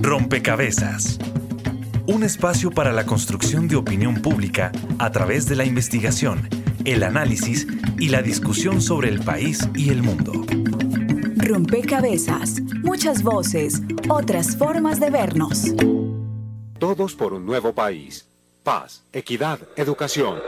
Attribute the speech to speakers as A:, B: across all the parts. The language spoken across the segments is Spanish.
A: Rompecabezas. Un espacio para la construcción de opinión pública a través de la investigación, el análisis y la discusión sobre el país y el mundo.
B: Rompecabezas. Muchas voces, otras formas de vernos.
C: Todos por un nuevo país. Paz, equidad, educación.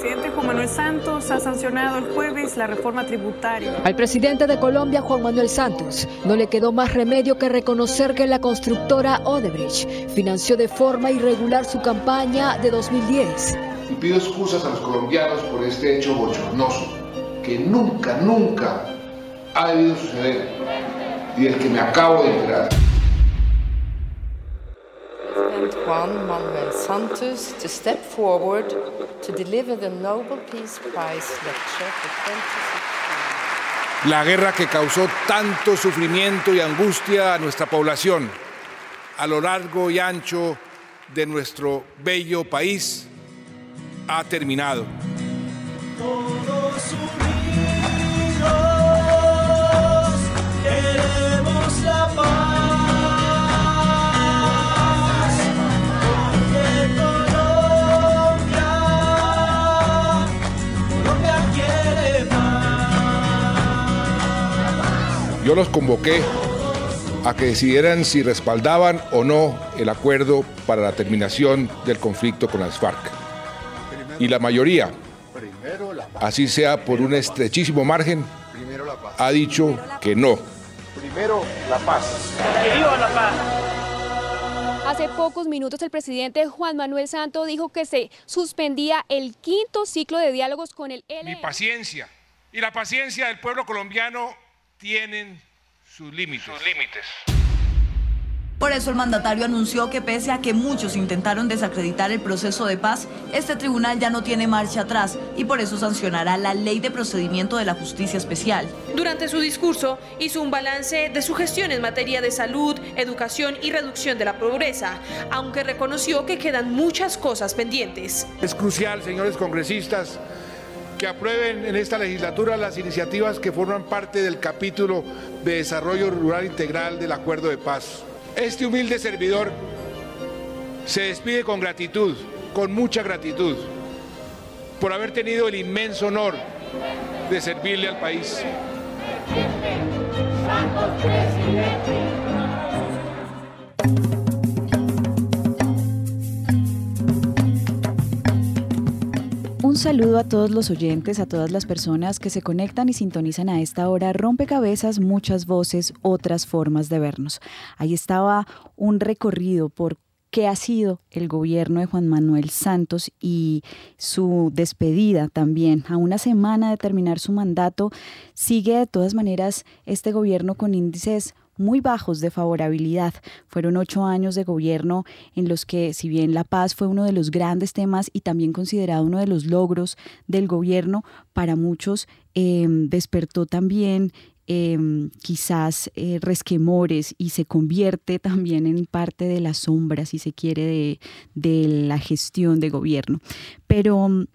D: El presidente Juan Manuel Santos ha sancionado el jueves la reforma tributaria.
E: Al presidente de Colombia, Juan Manuel Santos, no le quedó más remedio que reconocer que la constructora Odebrecht financió de forma irregular su campaña de 2010.
F: Y pido excusas a los colombianos por este hecho bochornoso, que nunca, nunca ha debido suceder y del que me acabo de enterar.
G: President Juan Manuel Santos to step forward to deliver the Nobel Peace Prize lecture for 2016.
F: La guerra que causó tanto sufrimiento y angustia a nuestra población a lo largo y ancho de nuestro bello país ha terminado.
H: Todos unidos queremos la paz.
F: Yo los convoqué a que decidieran si respaldaban o no el acuerdo para la terminación del conflicto con las FARC. Y la mayoría, así sea por un estrechísimo margen, ha dicho que no. Primero la paz.
I: Hace pocos minutos el presidente Juan Manuel Santos dijo que se suspendía el quinto ciclo de diálogos con el
F: Mi
I: ELN.
F: paciencia y la paciencia del pueblo colombiano tienen sus límites.
J: Por eso el mandatario anunció que pese a que muchos intentaron desacreditar el proceso de paz, este tribunal ya no tiene marcha atrás y por eso sancionará la ley de procedimiento de la justicia especial.
K: Durante su discurso hizo un balance de su gestión en materia de salud, educación y reducción de la pobreza, aunque reconoció que quedan muchas cosas pendientes.
F: Es crucial, señores congresistas, que aprueben en esta legislatura las iniciativas que forman parte del capítulo de desarrollo rural integral del acuerdo de paz. Este humilde servidor se despide con gratitud, con mucha gratitud, por haber tenido el inmenso honor de servirle al país.
L: Un saludo a todos los oyentes, a todas las personas que se conectan y sintonizan a esta hora. Rompecabezas, muchas voces, otras formas de vernos. Ahí estaba un recorrido por qué ha sido el gobierno de Juan Manuel Santos y su despedida también. A una semana de terminar su mandato, sigue de todas maneras este gobierno con índices muy bajos de favorabilidad. Fueron ocho años de gobierno en los que, si bien la paz fue uno de los grandes temas y también considerado uno de los logros del gobierno, para muchos eh, despertó también eh, quizás eh, resquemores y se convierte también en parte de la sombra, si se quiere, de, de la gestión de gobierno. Pero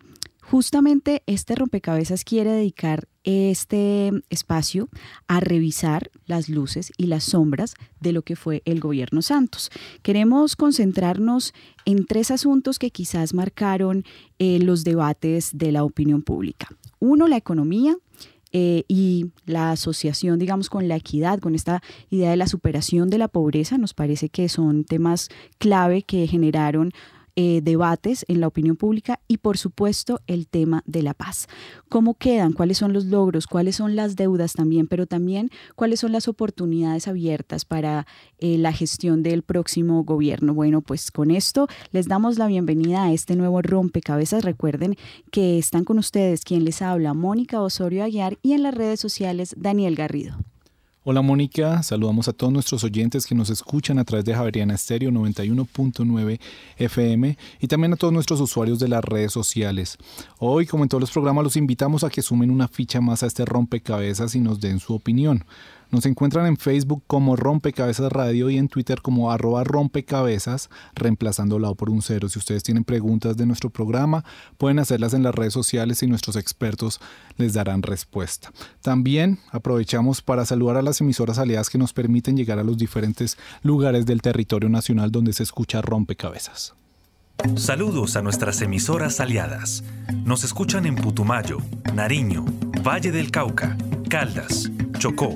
L: justamente este rompecabezas quiere dedicar este espacio a revisar las luces y las sombras de lo que fue el gobierno Santos. Queremos concentrarnos en tres asuntos que quizás marcaron eh, los debates de la opinión pública. Uno, la economía, eh, y la asociación, digamos, con la equidad, con esta idea de la superación de la pobreza, nos parece que son temas clave que generaron eh, debates en la opinión pública y por supuesto el tema de la paz. ¿Cómo quedan? ¿Cuáles son los logros? ¿Cuáles son las deudas también? Pero también cuáles son las oportunidades abiertas para eh, la gestión del próximo gobierno. Bueno, pues con esto les damos la bienvenida a este nuevo rompecabezas. Recuerden que están con ustedes quien les habla, Mónica Osorio Aguiar y en las redes sociales Daniel Garrido.
M: Hola Mónica, saludamos a todos nuestros oyentes que nos escuchan a través de Javeriana Estéreo 91.9 FM y también a todos nuestros usuarios de las redes sociales. Hoy, como en todos los programas, los invitamos a que sumen una ficha más a este rompecabezas y nos den su opinión. Nos encuentran en Facebook como Rompecabezas Radio y en Twitter como arroba rompecabezas, reemplazando la O por un cero. Si ustedes tienen preguntas de nuestro programa, pueden hacerlas en las redes sociales y nuestros expertos les darán respuesta. También aprovechamos para saludar a las emisoras aliadas que nos permiten llegar a los diferentes lugares del territorio nacional donde se escucha Rompecabezas.
A: Saludos a nuestras emisoras aliadas. Nos escuchan en Putumayo, Nariño, Valle del Cauca, Caldas, Chocó,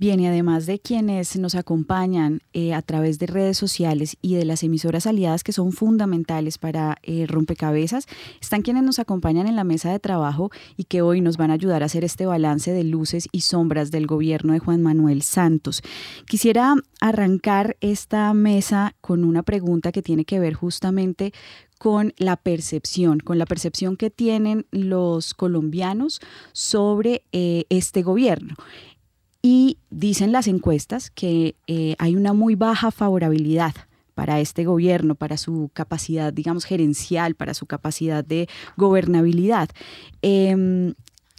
L: Bien, y además de quienes nos acompañan eh, a través de redes sociales y de las emisoras aliadas que son fundamentales para eh, Rompecabezas, están quienes nos acompañan en la mesa de trabajo y que hoy nos van a ayudar a hacer este balance de luces y sombras del gobierno de Juan Manuel Santos. Quisiera arrancar esta mesa con una pregunta que tiene que ver justamente con la percepción, con la percepción que tienen los colombianos sobre eh, este gobierno. Y dicen las encuestas que eh, hay una muy baja favorabilidad para este gobierno, para su capacidad, digamos, gerencial, para su capacidad de gobernabilidad. Em,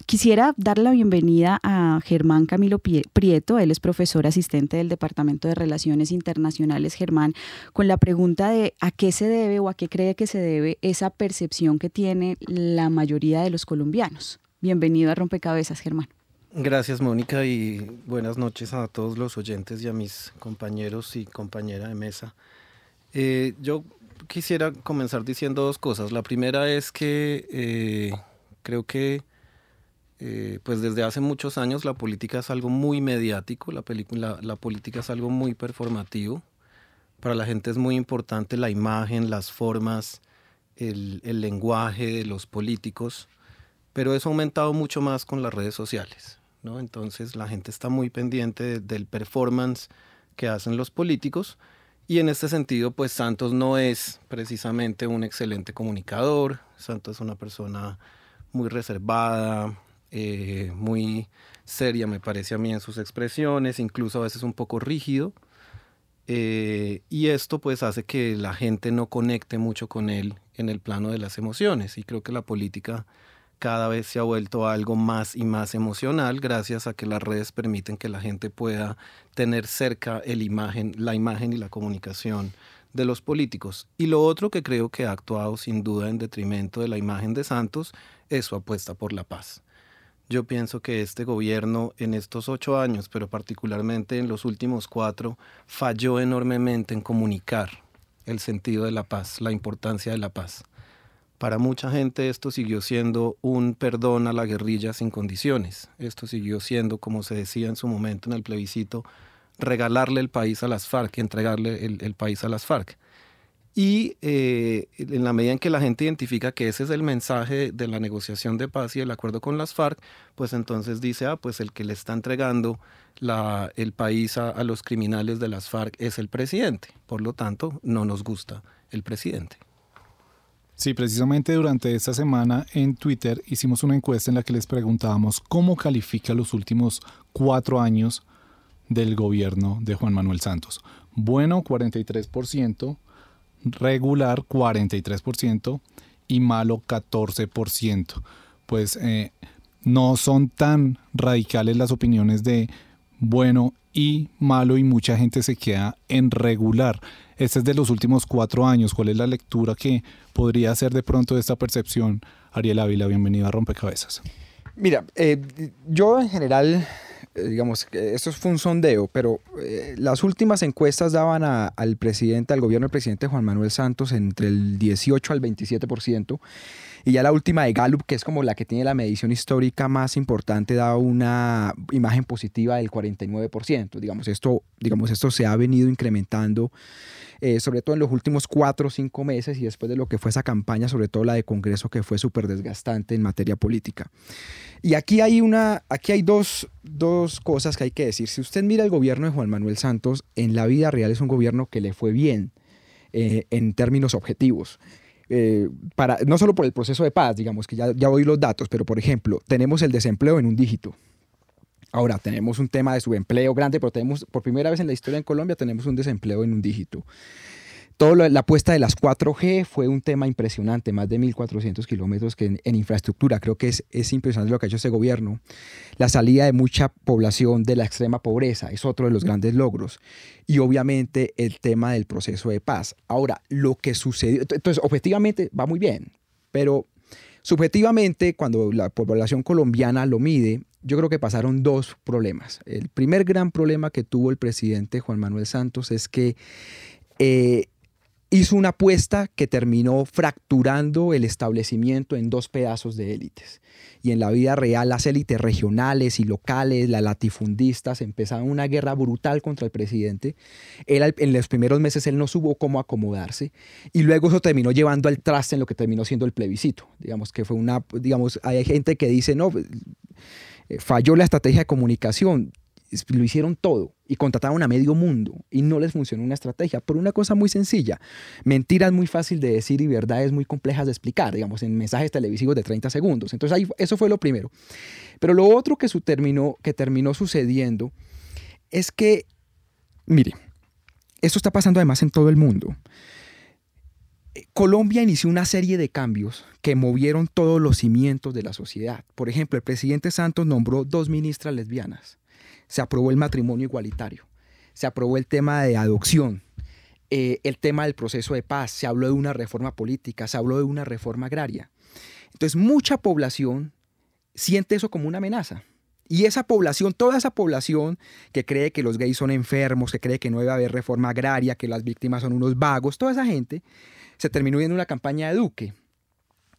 L: quisiera dar la bienvenida a Germán Camilo Prieto, él es profesor asistente del Departamento de Relaciones Internacionales, Germán, con la pregunta de a qué se debe o a qué cree que se debe esa percepción que tiene la mayoría de los colombianos. Bienvenido a Rompecabezas, Germán.
N: Gracias Mónica y buenas noches a todos los oyentes y a mis compañeros y compañera de mesa. Eh, yo quisiera comenzar diciendo dos cosas. La primera es que eh, creo que eh, pues desde hace muchos años la política es algo muy mediático, la, la política es algo muy performativo. Para la gente es muy importante la imagen, las formas, el, el lenguaje de los políticos, pero eso ha aumentado mucho más con las redes sociales. Entonces la gente está muy pendiente del performance que hacen los políticos y en este sentido pues Santos no es precisamente un excelente comunicador, Santos es una persona muy reservada, eh, muy seria me parece a mí en sus expresiones, incluso a veces un poco rígido. Eh, y esto pues hace que la gente no conecte mucho con él en el plano de las emociones y creo que la política cada vez se ha vuelto algo más y más emocional gracias a que las redes permiten que la gente pueda tener cerca el imagen, la imagen y la comunicación de los políticos. Y lo otro que creo que ha actuado sin duda en detrimento de la imagen de Santos es su apuesta por la paz. Yo pienso que este gobierno en estos ocho años, pero particularmente en los últimos cuatro, falló enormemente en comunicar el sentido de la paz, la importancia de la paz. Para mucha gente esto siguió siendo un perdón a la guerrilla sin condiciones. Esto siguió siendo, como se decía en su momento en el plebiscito, regalarle el país a las FARC, entregarle el, país a las FARC. Y eh, en la medida en que la gente identifica que ese es el mensaje de la negociación de paz y el acuerdo con las FARC, pues entonces dice, ah, pues el que le está entregando el país a los criminales de las FARC es el presidente. Por lo tanto, no nos gusta el presidente.
M: Sí, precisamente durante esta semana en Twitter hicimos una encuesta en la que les preguntábamos cómo califica los últimos cuatro años del gobierno de Juan Manuel Santos. Bueno, 43%, regular 43% y malo 14%. Pues eh, no son tan radicales las opiniones de bueno y malo y mucha gente se queda en regular. Este es de los últimos cuatro años. ¿Cuál es la lectura que podría hacer de pronto de esta percepción? Ariel Ávila, bienvenido a Rompecabezas.
O: Mira, eh, yo en general, eh, digamos, esto fue un sondeo, pero eh, las últimas encuestas daban al presidente, al gobierno del presidente Juan Manuel Santos entre el 18 al 27%. Y ya la última de Gallup, que es como la que tiene la medición histórica más importante, da una imagen positiva del 49%. Digamos, esto, digamos, esto se ha venido incrementando, eh, sobre todo en los últimos cuatro o cinco meses y después de lo que fue esa campaña, sobre todo la de Congreso, que fue súper desgastante en materia política. Y aquí hay, una, aquí hay dos, dos cosas que hay que decir. Si usted mira el gobierno de Juan Manuel Santos, en la vida real es un gobierno que le fue bien eh, en términos objetivos. Eh, para, no solo por el proceso de paz, digamos que ya, ya oí los datos, pero por ejemplo, tenemos el desempleo en un dígito. Ahora tenemos un tema de subempleo grande, pero tenemos, por primera vez en la historia en Colombia, tenemos un desempleo en un dígito. Todo lo, la apuesta de las 4G fue un tema impresionante, más de 1.400 kilómetros en, infraestructura. Creo que es, es impresionante lo que ha hecho este gobierno. La salida de mucha población de la extrema pobreza es otro de los grandes logros. Y obviamente el tema del proceso de paz. Ahora, lo que sucedió, entonces objetivamente va muy bien, pero subjetivamente cuando la población colombiana lo mide, yo creo que pasaron dos problemas. El primer gran problema que tuvo el presidente Juan Manuel Santos es que eh, hizo una apuesta que terminó fracturando el establecimiento en dos pedazos de élites. Y en la vida real las élites regionales y locales, las latifundistas, empezaron una guerra brutal contra el presidente. Él, en los primeros meses él no supo cómo acomodarse y luego eso terminó llevando al traste en lo que terminó siendo el plebiscito. Digamos que fue una, digamos, hay gente que dice, no, falló la estrategia de comunicación lo hicieron todo y contrataron a medio mundo y no les funcionó una estrategia por una cosa muy sencilla. Mentiras muy fácil de decir y verdades muy complejas de explicar, digamos, en mensajes televisivos de 30 segundos. Entonces ahí, eso fue lo primero. Pero lo otro que, su terminó, que terminó sucediendo es que, mire, esto está pasando además en todo el mundo. Colombia inició una serie de cambios que movieron todos los cimientos de la sociedad. Por ejemplo, el presidente Santos nombró dos ministras lesbianas se aprobó el matrimonio igualitario, se aprobó el tema de adopción, eh, el tema del proceso de paz, se habló de una reforma política, se habló de una reforma agraria. Entonces, mucha población siente eso como una amenaza. Y esa población, toda esa población que cree que los gays son enfermos, que cree que no debe haber reforma agraria, que las víctimas son unos vagos, toda esa gente se terminó viendo una campaña de Duque.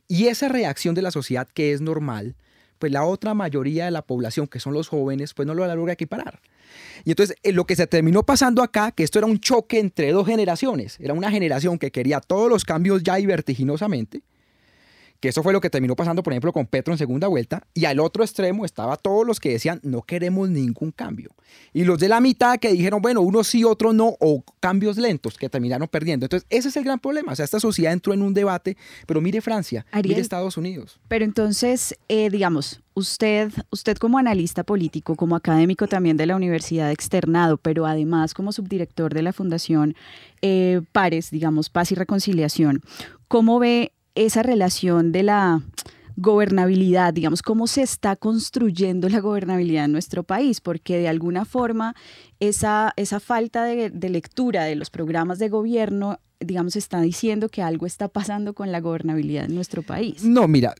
O: Y esa reacción de la sociedad que es normal, pues la otra mayoría de la población, que son los jóvenes, pues no lo logra equiparar. Y entonces eh, lo que se terminó pasando acá, que esto era un choque entre dos generaciones, era una generación que quería todos los cambios ya y vertiginosamente, que eso fue lo que terminó pasando, por ejemplo, con Petro en segunda vuelta, y al otro extremo estaba todos los que decían no queremos ningún cambio. Y los de la mitad que dijeron, bueno, uno sí, otro no, o cambios lentos que terminaron perdiendo. Entonces, ese es el gran problema. O sea, esta sociedad entró en un debate, pero mire Francia, Ariel, mire Estados Unidos.
L: Pero entonces, eh, digamos, usted, usted como analista político, como académico también de la universidad externado, pero además como subdirector de la Fundación eh, Pares, digamos, Paz y Reconciliación, ¿cómo ve esa relación de la gobernabilidad, digamos, cómo se está construyendo la gobernabilidad en nuestro país, porque de alguna forma esa, esa falta de, de lectura de los programas de gobierno, digamos, está diciendo que algo está pasando con la gobernabilidad en nuestro país.
O: No, mira,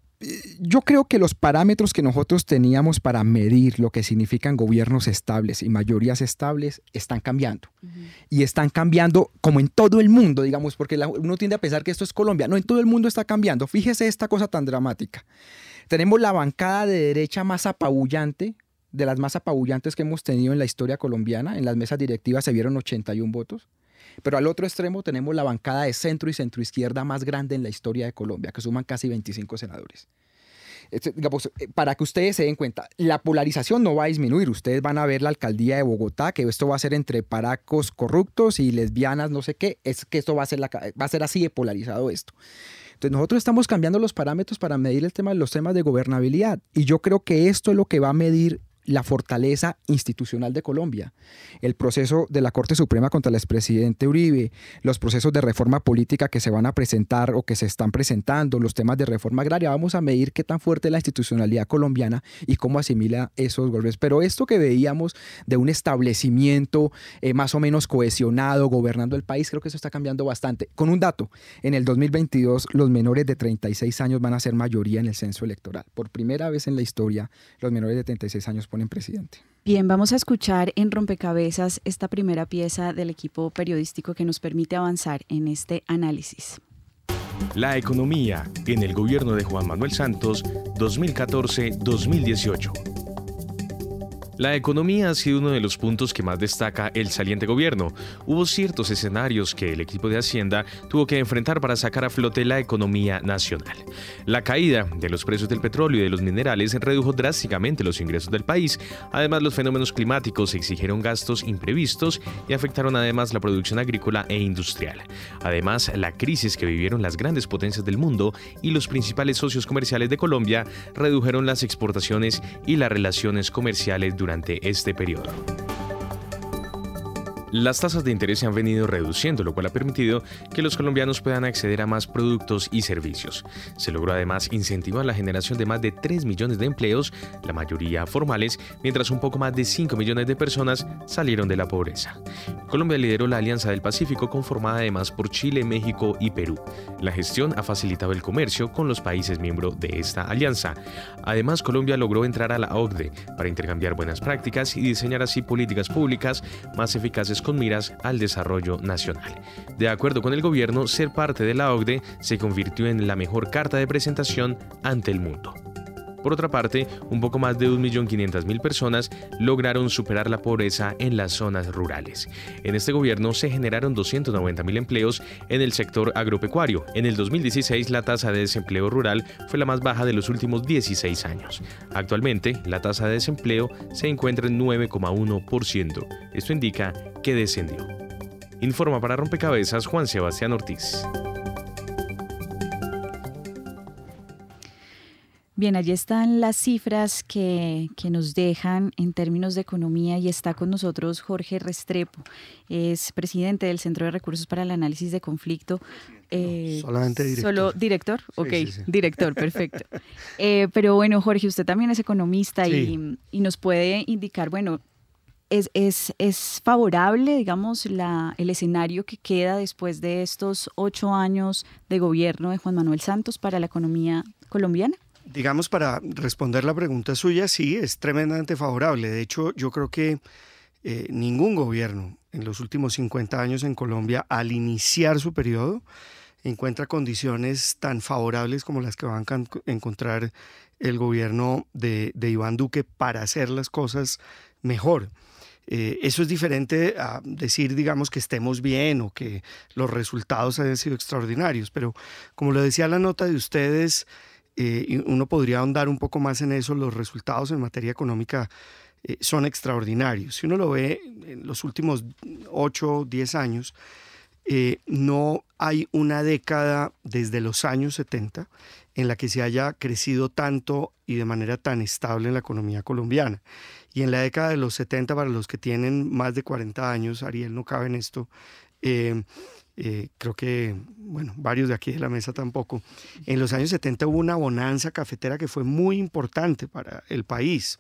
O: yo creo que los parámetros que nosotros teníamos para medir lo que significan gobiernos estables y mayorías estables están cambiando. Uh -huh. Y están cambiando como en todo el mundo, digamos, porque la, uno tiende a pensar que esto es Colombia. No, en todo el mundo está cambiando. Fíjese esta cosa tan dramática. Tenemos la bancada de derecha más apabullante, de las más apabullantes que hemos tenido en la historia colombiana. En las mesas directivas se vieron 81 votos. Pero al otro extremo tenemos la bancada de centro y centroizquierda más grande en la historia de Colombia, que suman casi 25 senadores. Este, digamos, para que ustedes se den cuenta, la polarización no va a disminuir. Ustedes van a ver la alcaldía de Bogotá, que esto va a ser entre paracos corruptos y lesbianas, no sé qué. Es que esto va a ser, la, va a ser así de polarizado esto. Entonces nosotros estamos cambiando los parámetros para medir el tema, los temas de gobernabilidad. Y yo creo que esto es lo que va a medir la fortaleza institucional de Colombia. El proceso de la Corte Suprema contra el expresidente Uribe, los procesos de reforma política que se van a presentar o que se están presentando, los temas de reforma agraria, vamos a medir qué tan fuerte es la institucionalidad colombiana y cómo asimila esos golpes. Pero esto que veíamos de un establecimiento eh, más o menos cohesionado, gobernando el país, creo que eso está cambiando bastante. Con un dato, en el 2022 los menores de 36 años van a ser mayoría en el censo electoral. Por primera vez en la historia, los menores de 36 años ponen presidente.
L: Bien, vamos a escuchar en Rompecabezas esta primera pieza del equipo periodístico que nos permite avanzar en este análisis.
P: La economía en el gobierno de Juan Manuel Santos 2014-2018. La economía ha sido uno de los puntos que más destaca el saliente gobierno. Hubo ciertos escenarios que el equipo de Hacienda tuvo que enfrentar para sacar a flote la economía nacional. La caída de los precios del petróleo y de los minerales redujo drásticamente los ingresos del país. Además, los fenómenos climáticos exigieron gastos imprevistos y afectaron además la producción agrícola e industrial. Además, la crisis que vivieron las grandes potencias del mundo y los principales socios comerciales de Colombia redujeron las exportaciones y las relaciones comerciales durante este periodo. Las tasas de interés se han venido reduciendo, lo cual ha permitido que los colombianos puedan acceder a más productos y servicios. Se logró además incentivar la generación de más de 3 millones de empleos, la mayoría formales, mientras un poco más de 5 millones de personas salieron de la pobreza. Colombia lideró la Alianza del Pacífico conformada además por Chile, México y Perú. La gestión ha facilitado el comercio con los países miembros de esta alianza. Además, Colombia logró entrar a la OCDE para intercambiar buenas prácticas y diseñar así políticas públicas más eficaces con miras al desarrollo nacional. De acuerdo con el gobierno, ser parte de la OCDE se convirtió en la mejor carta de presentación ante el mundo. Por otra parte, un poco más de 1.500.000 personas lograron superar la pobreza en las zonas rurales. En este gobierno se generaron 290.000 empleos en el sector agropecuario. En el 2016 la tasa de desempleo rural fue la más baja de los últimos 16 años. Actualmente la tasa de desempleo se encuentra en 9,1%. Esto indica que descendió. Informa para Rompecabezas Juan Sebastián Ortiz.
L: Bien, allí están las cifras que, que, nos dejan en términos de economía y está con nosotros Jorge Restrepo, es presidente del Centro de Recursos para el Análisis de Conflicto.
Q: Eh, solamente director.
L: Solo director, ok, sí, sí, sí. director, perfecto. eh, pero bueno, Jorge, usted también es economista y, y, nos puede indicar, bueno, es, es, es favorable, digamos, la, el escenario que queda después de estos ocho años de gobierno de Juan Manuel Santos para la economía colombiana?
Q: Digamos, para responder la pregunta suya, sí, es tremendamente favorable. De hecho, yo creo que eh, ningún gobierno en los últimos 50 años en Colombia, al iniciar su periodo, encuentra condiciones tan favorables como las que van a encontrar el gobierno de, Iván Duque para hacer las cosas mejor. Eh, eso es diferente a decir, digamos, que estemos bien o que los resultados hayan sido extraordinarios, pero como lo decía la nota de ustedes, eh, uno podría ahondar un poco más en eso, los resultados en materia económica eh, son extraordinarios. Si uno lo ve en los últimos 8, 10 años, eh, no hay una década desde los años 70 en la que se haya crecido tanto y de manera tan estable en la economía colombiana. Y en la década de los 70, para los que tienen más de 40 años, Ariel no cabe en esto, eh, creo que, bueno, varios de aquí de la mesa tampoco. En los años 70 hubo una bonanza cafetera que fue muy importante para el país.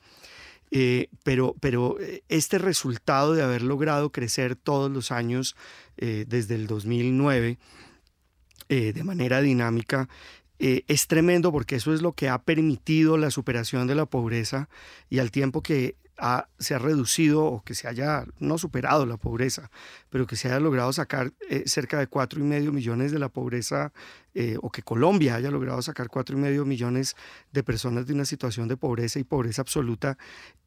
Q: Eh, pero, pero este resultado de haber logrado crecer todos los años eh, desde el 2009 eh, de manera dinámica es tremendo porque eso es lo que ha permitido la superación de la pobreza y al tiempo que se ha reducido o que se haya no superado la pobreza, pero que se haya logrado sacar eh, cerca de cuatro y medio millones de la pobreza eh, o que Colombia haya logrado sacar cuatro y medio millones de personas de una situación de pobreza y pobreza absoluta,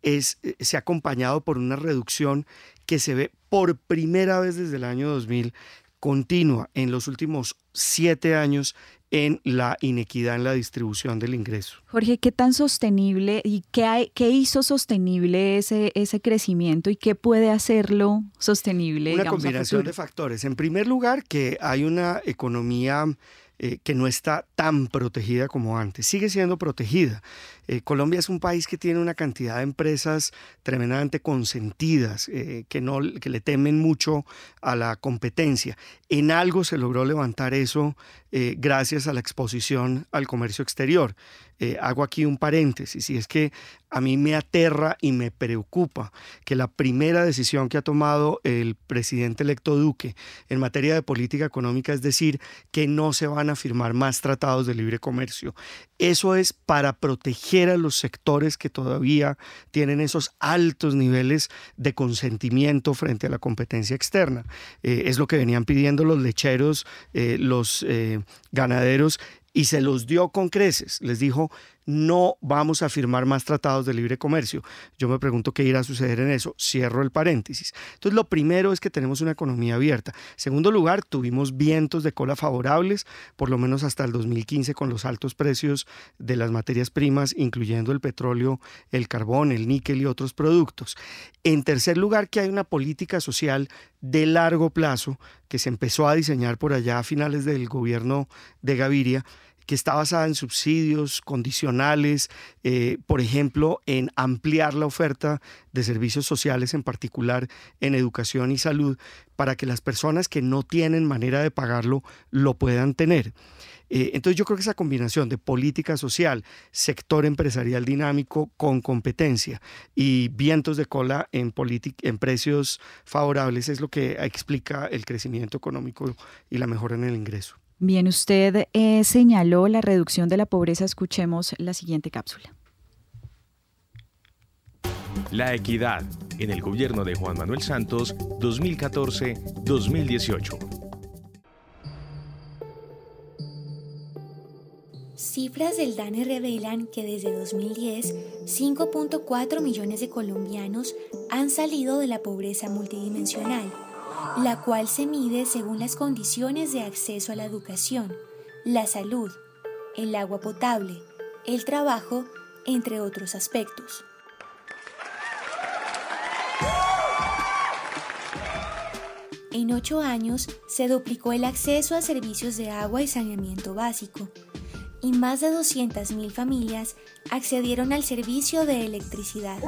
Q: es, eh, se ha acompañado por una reducción que se ve por primera vez desde el año 2000 continua. En los últimos siete años en la inequidad en la distribución del ingreso.
L: Jorge, ¿qué tan sostenible y qué, hay, qué hizo sostenible ese, ese crecimiento y qué puede hacerlo sostenible?
Q: Una
L: digamos,
Q: combinación de factores. En primer lugar, que hay una economía eh, que no está tan protegida como antes. Sigue siendo protegida. Eh, Colombia es un país que tiene una cantidad de empresas tremendamente consentidas, eh, que, no, que le temen mucho a la competencia. En algo se logró levantar eso gracias a la exposición al comercio exterior. Eh, hago aquí un paréntesis, y es que a mí me aterra y me preocupa que la primera decisión que ha tomado el presidente electo Duque en materia de política económica es decir que no se van a firmar más tratados de libre comercio. Eso es para proteger de los sectores que todavía tienen esos altos niveles de consentimiento frente a la competencia externa. Eh, es lo que venían pidiendo los lecheros, eh, los ganaderos y se los dio con creces. Les dijo, no vamos a firmar más tratados de libre comercio. Yo me pregunto qué irá a suceder en eso. Cierro el paréntesis. Entonces, lo primero es que tenemos una economía abierta. segundo lugar, tuvimos vientos de cola favorables, por lo menos hasta el 2015, con los altos precios de las materias primas, incluyendo el petróleo, el carbón, el níquel y otros productos. En tercer lugar, que hay una política social de largo plazo que se empezó a diseñar por allá a finales del gobierno de Gaviria que está basada en subsidios condicionales, eh, por ejemplo, en ampliar la oferta de servicios sociales, en particular en educación y salud, para que las personas que no tienen manera de pagarlo lo puedan tener. Eh, entonces yo creo que esa combinación de política social, sector empresarial dinámico con competencia y vientos de cola en, en precios favorables es lo que explica el crecimiento económico y la mejora en el ingreso.
L: Bien, usted eh, señaló la reducción de la pobreza. Escuchemos la siguiente cápsula.
P: La equidad en el gobierno de Juan Manuel Santos 2014-2018.
R: Cifras del DANE revelan que desde 2010, 5.4 millones de colombianos han salido de la pobreza multidimensional la cual se mide según las condiciones de acceso a la educación, la salud, el agua potable, el trabajo, entre otros aspectos. En ocho años se duplicó el acceso a servicios de agua y saneamiento básico, y más de 200.000 familias accedieron al servicio de electricidad.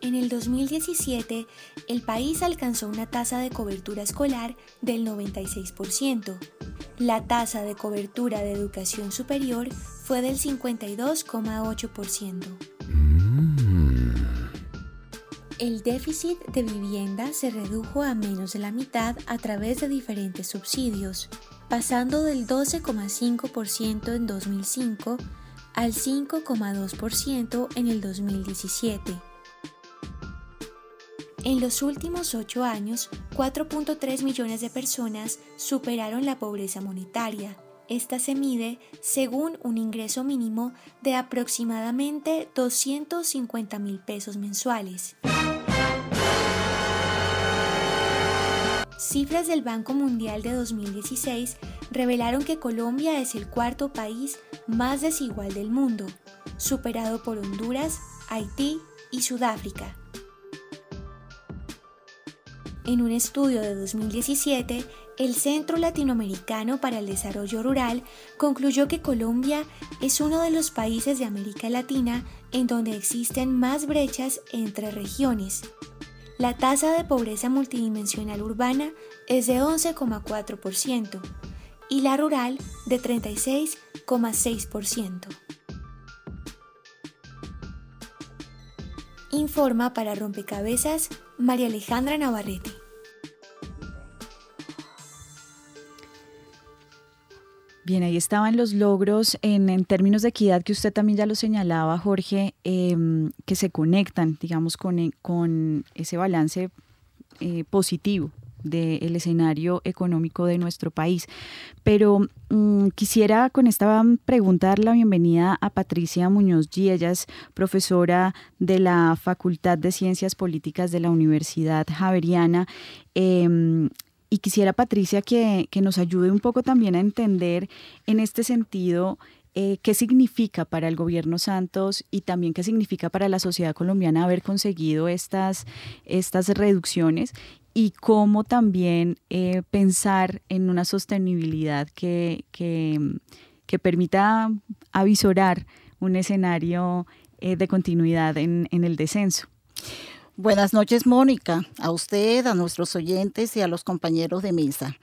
R: En el 2017, el país alcanzó una tasa de cobertura escolar del 96%. La tasa de cobertura de educación superior fue del 52,8%. El déficit de vivienda se redujo a menos de la mitad a través de diferentes subsidios, pasando del 12,5% en 2005 al 5,2% en el 2017. En los últimos ocho años, 4.3 millones de personas superaron la pobreza monetaria. Esta se mide según un ingreso mínimo de aproximadamente 250 mil pesos mensuales. Cifras del Banco Mundial de 2016 revelaron que Colombia es el cuarto país más desigual del mundo, superado por Honduras, Haití y Sudáfrica. En un estudio de 2017, el Centro Latinoamericano para el Desarrollo Rural concluyó que Colombia es uno de los países de América Latina en donde existen más brechas entre regiones. La tasa de pobreza multidimensional urbana es de 11,4% y la rural de 36,6%. Informa para Rompecabezas María Alejandra Navarrete.
L: Bien, ahí estaban los logros en, términos de equidad que usted también ya lo señalaba, Jorge, em, que se conectan, digamos, con, e, con ese balance eh, positivo del escenario económico de nuestro país. Pero mm, quisiera con esta pregunta dar la bienvenida a Patricia Muñoz G. Ella es profesora de la Facultad de Ciencias Políticas de la Universidad Javeriana. Em, y quisiera, Patricia, que, nos ayude un poco también a entender en este sentido eh, qué significa para el gobierno Santos y también qué significa para la sociedad colombiana haber conseguido estas, estas reducciones y cómo también eh, pensar en una sostenibilidad que, que, permita avisorar un escenario eh, de continuidad en, en el descenso.
S: Buenas noches, Mónica, a usted, a nuestros oyentes y a los compañeros de mesa.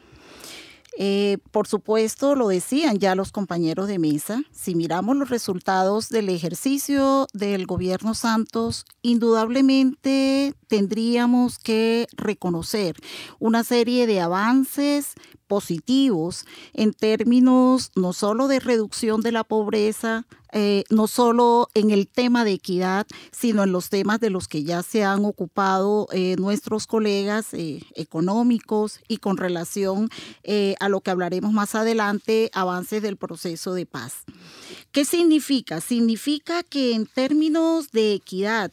S: Eh, por supuesto, lo decían ya los compañeros de mesa, si miramos los resultados del ejercicio del gobierno Santos, indudablemente tendríamos que reconocer una serie de avances positivos en términos no solo de reducción de la pobreza, eh, no solo en el tema de equidad, sino en los temas de los que ya se han ocupado eh, nuestros colegas eh, económicos y con relación a lo que hablaremos más adelante, avances del proceso de paz. ¿Qué significa? Significa que en términos de equidad,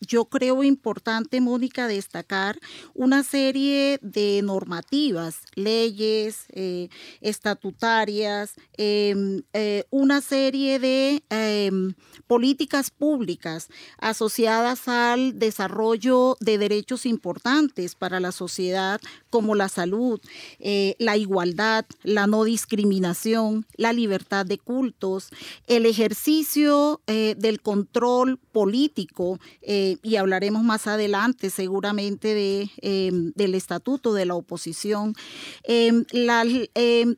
S: yo creo importante, Mónica, destacar una serie de normativas, leyes estatutarias, em, una serie de Em, políticas públicas asociadas al desarrollo de derechos importantes para la sociedad como la salud, eh, la igualdad, la no discriminación, la libertad de cultos, el ejercicio eh, del control político, eh, y hablaremos más adelante seguramente de, em, del estatuto de la oposición, em, las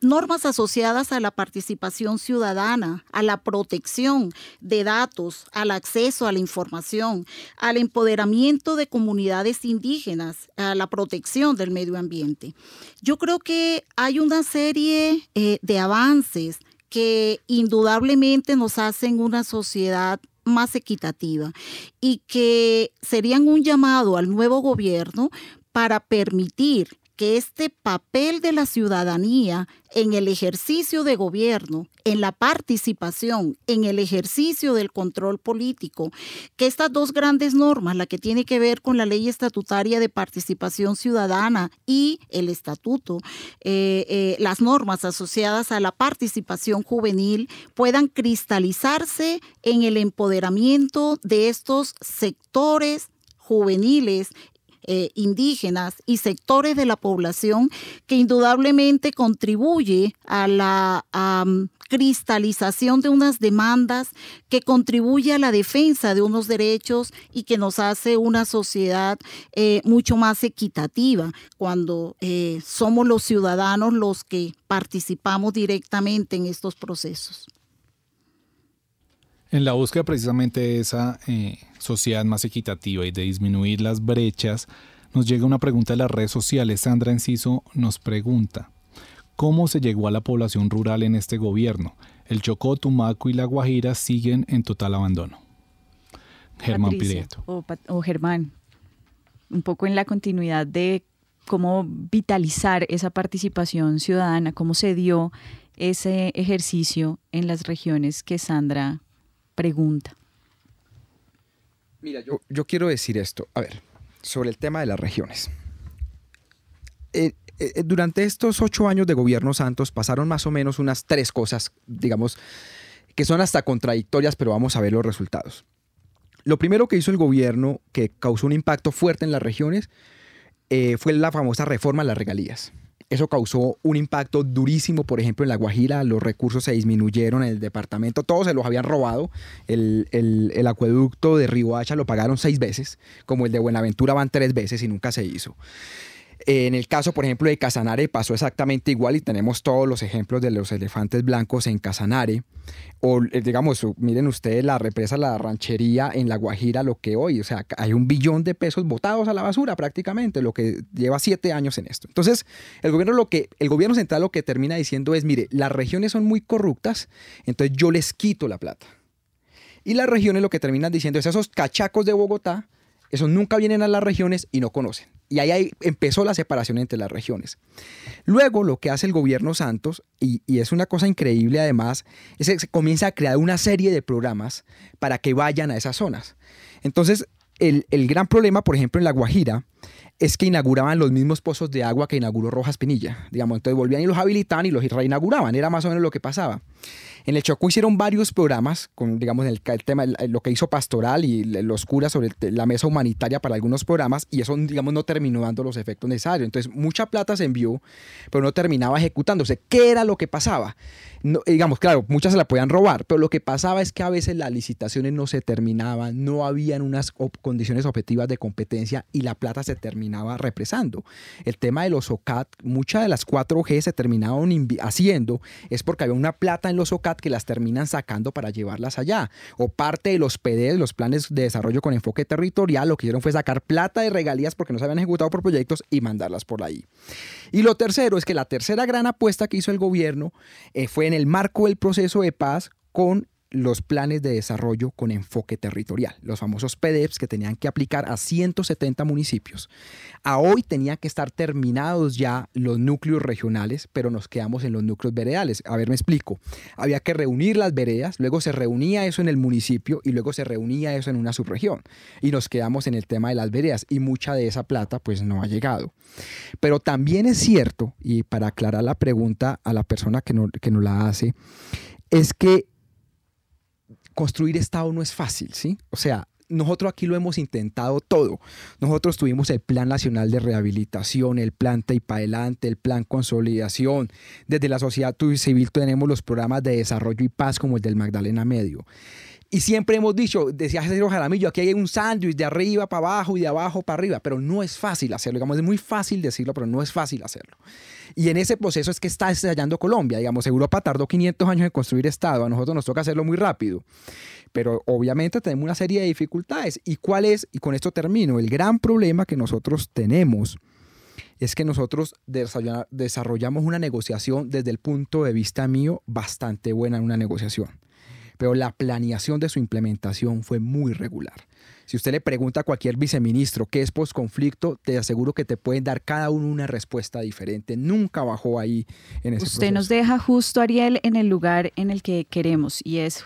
S: normas asociadas a la participación ciudadana, a la protección de datos, al acceso a la información, al empoderamiento de comunidades indígenas, a la protección del medio ambiente. Yo creo que hay una serie eh, de avances que indudablemente nos hacen una sociedad más equitativa y que serían un llamado al nuevo gobierno para permitir que este papel de la ciudadanía en el ejercicio de gobierno, en la participación, en el ejercicio del control político, que estas dos grandes normas, la que tiene que ver con la ley estatutaria de participación ciudadana y el estatuto, eh, eh, las normas asociadas a la participación juvenil, puedan cristalizarse en el empoderamiento de estos sectores juveniles eh, indígenas y sectores de la población que indudablemente contribuye a la cristalización de unas demandas, que contribuye a la defensa de unos derechos y que nos hace una sociedad eh, mucho más equitativa cuando eh, somos los ciudadanos los que participamos directamente en estos procesos.
M: En la búsqueda precisamente de esa eh, sociedad más equitativa y de disminuir las brechas, nos llega una pregunta de las redes sociales. Sandra Enciso nos pregunta, ¿cómo se llegó a la población rural en este gobierno? El Chocó, Tumaco y La Guajira siguen en total abandono.
L: Germán Pireto. o Germán, un poco en la continuidad de cómo vitalizar esa participación ciudadana, cómo se dio ese ejercicio en las regiones que Sandra pregunta.
O: Mira, yo, quiero decir esto. A ver, sobre el tema de las regiones. Eh, eh, durante estos ocho años de gobierno Santos pasaron más o menos unas tres cosas, digamos, que son hasta contradictorias, pero vamos a ver los resultados. Lo primero que hizo el gobierno, que causó un impacto fuerte en las regiones, eh, fue la famosa reforma a las regalías. Eso causó un impacto durísimo, por ejemplo, en La Guajira, los recursos se disminuyeron en el departamento, todos se los habían robado. El, el, acueducto de Hacha lo pagaron seis veces, como el de Buenaventura van tres veces y nunca se hizo. En el caso, por ejemplo, de Casanare pasó exactamente igual y tenemos todos los ejemplos de los elefantes blancos en Casanare. O eh, digamos, miren ustedes la represa, la ranchería en La Guajira, lo que hoy, o sea, hay un billón de pesos botados a la basura prácticamente, lo que lleva siete años en esto. Entonces, el gobierno, lo que, el gobierno central lo que termina diciendo es, mire, las regiones son muy corruptas, entonces yo les quito la plata. Y las regiones lo que terminan diciendo es, esos cachacos de Bogotá, esos nunca vienen a las regiones y no conocen. Y ahí, empezó la separación entre las regiones. Luego lo que hace el gobierno Santos, y, es una cosa increíble además, es que se comienza a crear una serie de programas para que vayan a esas zonas. Entonces, el, el gran problema, por ejemplo, en La Guajira, es que inauguraban los mismos pozos de agua que inauguró Rojas Pinilla. Digamos, entonces volvían y los habilitaban y los reinauguraban. Era más o menos lo que pasaba. En el Chocó hicieron varios programas, con, digamos, el, tema, lo que hizo Pastoral y los curas sobre la mesa humanitaria para algunos programas, y eso, digamos, no terminó dando los efectos necesarios. Entonces, mucha plata se envió, pero no terminaba ejecutándose. ¿Qué era lo que pasaba? digamos, claro, muchas se la podían robar, pero lo que pasaba es que a veces las licitaciones no se terminaban, no habían unas condiciones objetivas de competencia y la plata se terminaba represando. El tema de los OCAT, muchas de las 4G se terminaban haciendo es porque había una plata en los OCAT que las terminan sacando para llevarlas allá. O parte de los PDs, los planes de desarrollo con enfoque territorial, lo que hicieron fue sacar plata de regalías porque no se habían ejecutado por proyectos y mandarlas por ahí. Y lo tercero es que la tercera gran apuesta que hizo el gobierno eh, fue en el marco del proceso de paz con los planes de desarrollo con enfoque territorial, los famosos PDEPs que tenían que aplicar a 170 municipios. A hoy tenían que estar terminados ya los núcleos regionales, pero nos quedamos en los núcleos veredales. A ver, me explico. Había que reunir las veredas, luego se reunía eso en el municipio y luego se reunía eso en una subregión. Y nos quedamos en el tema de las veredas y mucha de esa plata pues no ha llegado. Pero también es cierto, y para aclarar la pregunta a la persona que, no, que nos la hace, es que construir Estado no es fácil, ¿sí? O sea, nosotros aquí lo hemos intentado todo. Nosotros tuvimos el Plan Nacional de Rehabilitación, el Plan Teipa Adelante, el Plan Consolidación. Desde la sociedad civil tenemos los programas de desarrollo y paz como el del Magdalena Medio. Y siempre hemos dicho, decía César Jaramillo, aquí hay un sándwich de arriba para abajo y de abajo para arriba, pero no es fácil hacerlo. Digamos, es muy fácil decirlo, pero no es fácil hacerlo. Y en ese proceso es que está estallando Colombia. Digamos, Europa tardó 500 años en construir Estado, a nosotros nos toca hacerlo muy rápido. Pero obviamente tenemos una serie de dificultades. ¿Y cuál es? Y con esto termino. El gran problema que nosotros tenemos es que nosotros desarrollamos una negociación desde el punto de vista mío bastante buena en una negociación pero la planeación de su implementación fue muy regular. Si usted le pregunta a cualquier viceministro qué es posconflicto, te aseguro que te pueden dar cada uno una respuesta diferente. Nunca bajó ahí en ese
L: Usted nos deja justo, Ariel, en el lugar en el que queremos y es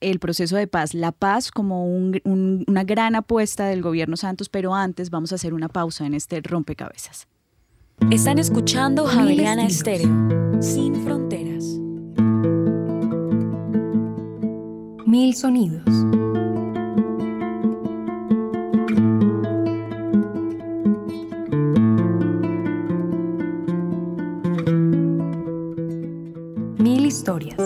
L: el proceso de paz, la paz como una gran apuesta del gobierno Santos, pero antes vamos a hacer una pausa en este rompecabezas.
B: Están escuchando Javeriana Estéreo, sin fronteras. Mil sonidos. Mil historias.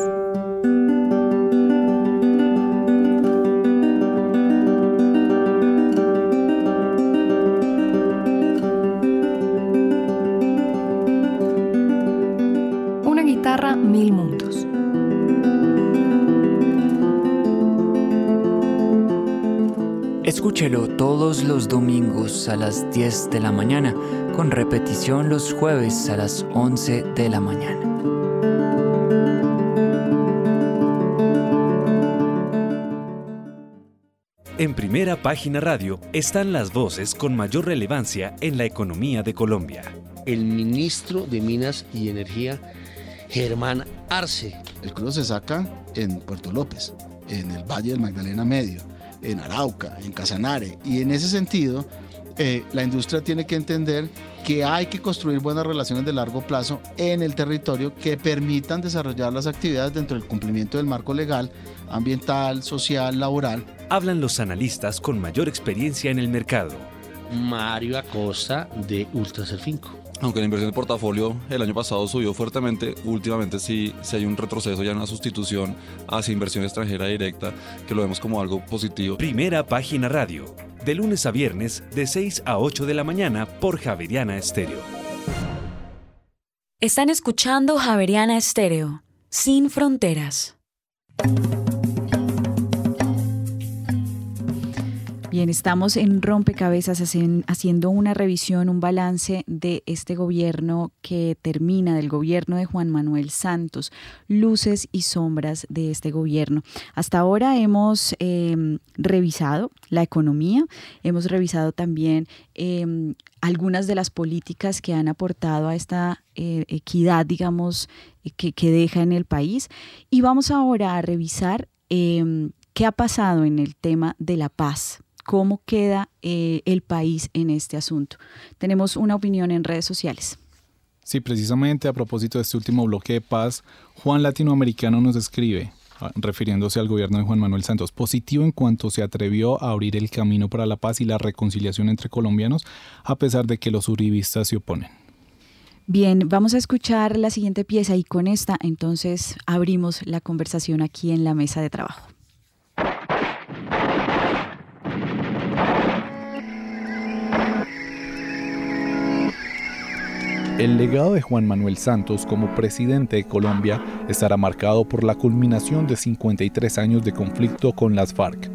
B: Una guitarra, mil mundos.
T: Escúchelo todos los domingos a las 10 de la mañana, con repetición los jueves a las 11 de la mañana.
A: En primera página radio están las voces con mayor relevancia en la economía de Colombia.
U: El ministro de Minas y Energía, Germán Arce.
V: El crudo se saca en Puerto López, en el Valle del Magdalena Medio en Arauca, en Casanare. Y en ese sentido, eh, la industria tiene que entender que hay que construir buenas relaciones de largo plazo en el territorio que permitan desarrollar las actividades dentro del cumplimiento del marco legal, ambiental, social, laboral.
A: Hablan los analistas con mayor experiencia en el mercado.
U: Mario Acosta de Ultraselfinco.
W: Aunque la inversión de portafolio el año pasado subió fuertemente, últimamente sí, sí hay un retroceso, ya una sustitución hacia inversión extranjera directa, que lo vemos como algo positivo.
A: Primera página radio, de lunes a viernes, de 6 a 8 de la mañana por Javeriana Estéreo.
B: Están escuchando Javeriana Estéreo, sin fronteras.
L: Bien, estamos en rompecabezas haciendo una revisión, un balance de este gobierno que termina, del gobierno de Juan Manuel Santos, luces y sombras de este gobierno. Hasta ahora hemos em, revisado la economía, hemos revisado también em, algunas de las políticas que han aportado a esta eh, equidad, digamos, que, que, deja en el país. Y vamos ahora a revisar em, qué ha pasado en el tema de la paz cómo queda eh, el país en este asunto. Tenemos una opinión en redes sociales.
M: Sí, precisamente a propósito de este último bloque de paz, Juan Latinoamericano nos escribe, ah, refiriéndose al gobierno de Juan Manuel Santos, positivo en cuanto se atrevió a abrir el camino para la paz y la reconciliación entre colombianos, a pesar de que los uribistas se oponen.
L: Bien, vamos a escuchar la siguiente pieza y con esta entonces abrimos la conversación aquí en la mesa de trabajo.
M: El legado de Juan Manuel Santos como presidente de Colombia estará marcado por la culminación de 53 años de conflicto con las FARC,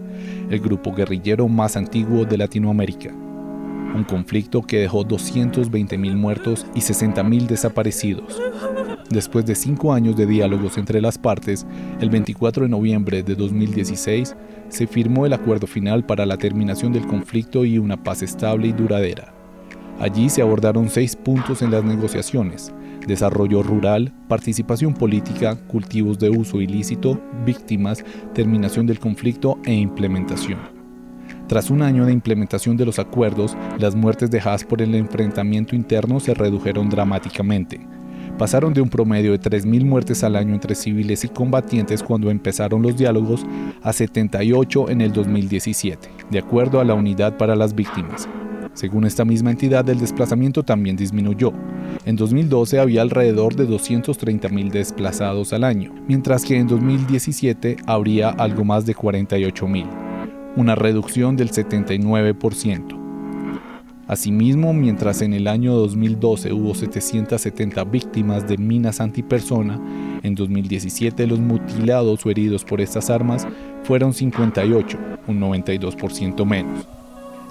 M: el grupo guerrillero más antiguo de Latinoamérica. Un conflicto que dejó 220.000 muertos y 60.000 desaparecidos. Después de cinco años de diálogos entre las partes, el 24 de noviembre de 2016 se firmó el acuerdo final para la terminación del conflicto y una paz estable y duradera. Allí se abordaron seis puntos en las negociaciones, desarrollo rural, participación política, cultivos de uso ilícito, víctimas, terminación del conflicto e implementación. Tras un año de implementación de los acuerdos, las muertes dejadas por el enfrentamiento interno se redujeron dramáticamente. Pasaron de un promedio de 3.000 muertes al año entre civiles y combatientes cuando empezaron los diálogos a 78 en el 2017, de acuerdo a la Unidad para las Víctimas, según esta misma entidad, el desplazamiento también disminuyó. En 2012 había alrededor de 230.000 desplazados al año, mientras que en 2017 habría algo más de 48.000, una reducción del 79%. Asimismo, mientras en el año 2012 hubo 770 víctimas de minas antipersona, en 2017 los mutilados o heridos por estas armas fueron 58, un 92% menos.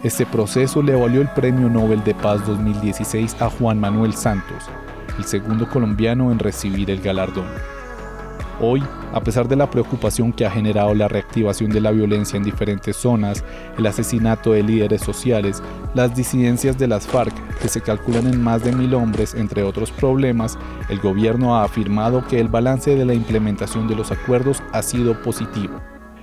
M: Este proceso le valió el Premio Nobel de Paz 2016 a Juan Manuel Santos, el segundo colombiano en recibir el galardón. Hoy, a pesar de la preocupación que ha generado la reactivación de la violencia en diferentes zonas, el asesinato de líderes sociales, las disidencias de las FARC, que se calculan en más de mil hombres, entre otros problemas, el gobierno ha afirmado que el balance de la implementación de los acuerdos ha sido positivo.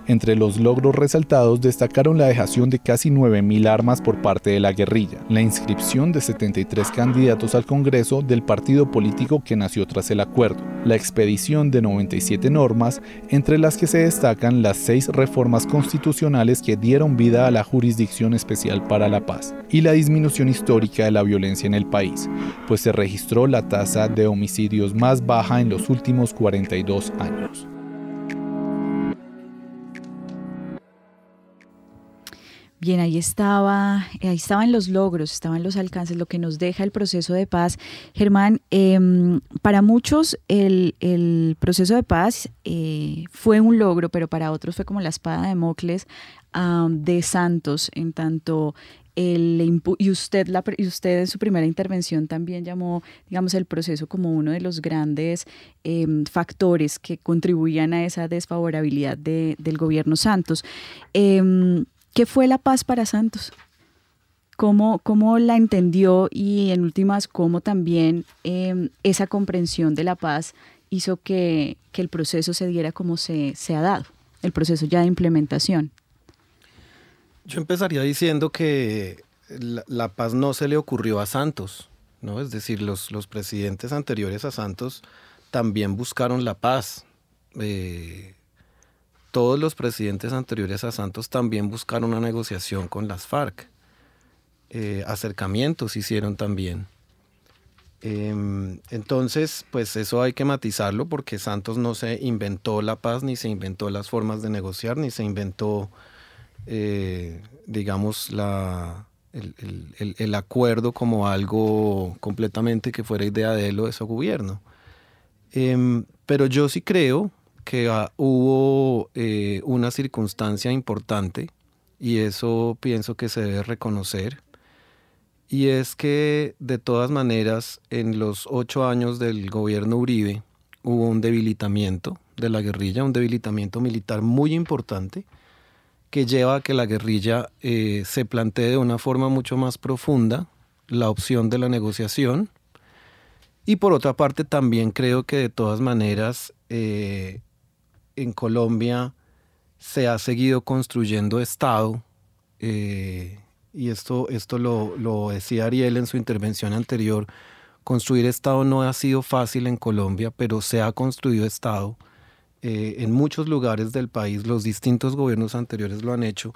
M: Entre los logros resaltados destacaron la dejación de casi 9.000 armas por parte de la guerrilla, la inscripción de 73 candidatos al Congreso del partido político que nació tras el acuerdo, la expedición de 97 normas, entre las que se destacan las seis reformas constitucionales que dieron vida a la Jurisdicción Especial para la Paz, y la disminución histórica de la violencia en el país, pues se registró la tasa de homicidios más baja en los últimos 42 años.
L: Bien, ahí estaba, ahí estaban los logros, estaban los alcances, lo que nos deja el proceso de paz. Germán, eh, para muchos el, el, proceso de paz eh, fue un logro, pero para otros fue como la espada de Mocles de Santos, en tanto el, y usted, la, y usted en su primera intervención también llamó, digamos, el proceso como uno de los grandes eh, factores que contribuían a esa desfavorabilidad de, del gobierno Santos. Eh, ¿Qué fue la paz para Santos? ¿Cómo, cómo la entendió y en últimas cómo también eh, esa comprensión de la paz hizo que, que el proceso se diera como se, se, ha dado, el proceso ya de implementación?
N: Yo empezaría diciendo que la, la paz no se le ocurrió a Santos, ¿no? Es decir, los, los presidentes anteriores a Santos también buscaron la paz. Eh, todos los presidentes anteriores a Santos también buscaron una negociación con las FARC. Eh, acercamientos hicieron también. Eh, entonces, pues eso hay que matizarlo porque Santos no se inventó la paz, ni se inventó las formas de negociar, ni se inventó, eh, digamos, la, el, el, el, acuerdo como algo completamente que fuera idea de él o de su gobierno. Em, pero yo sí creo que uh, hubo eh, una circunstancia importante y eso pienso que se debe reconocer. Y es que de todas maneras en los ocho años del gobierno Uribe hubo un debilitamiento de la guerrilla, un debilitamiento militar muy importante que lleva a que la guerrilla eh, se plantee de una forma mucho más profunda la opción de la negociación. Y por otra parte también creo que de todas maneras eh, en Colombia se ha seguido construyendo Estado, eh, y esto, esto lo, lo, decía Ariel en su intervención anterior, construir Estado no ha sido fácil en Colombia, pero se ha construido Estado. Eh, en muchos lugares del país los distintos gobiernos anteriores lo han hecho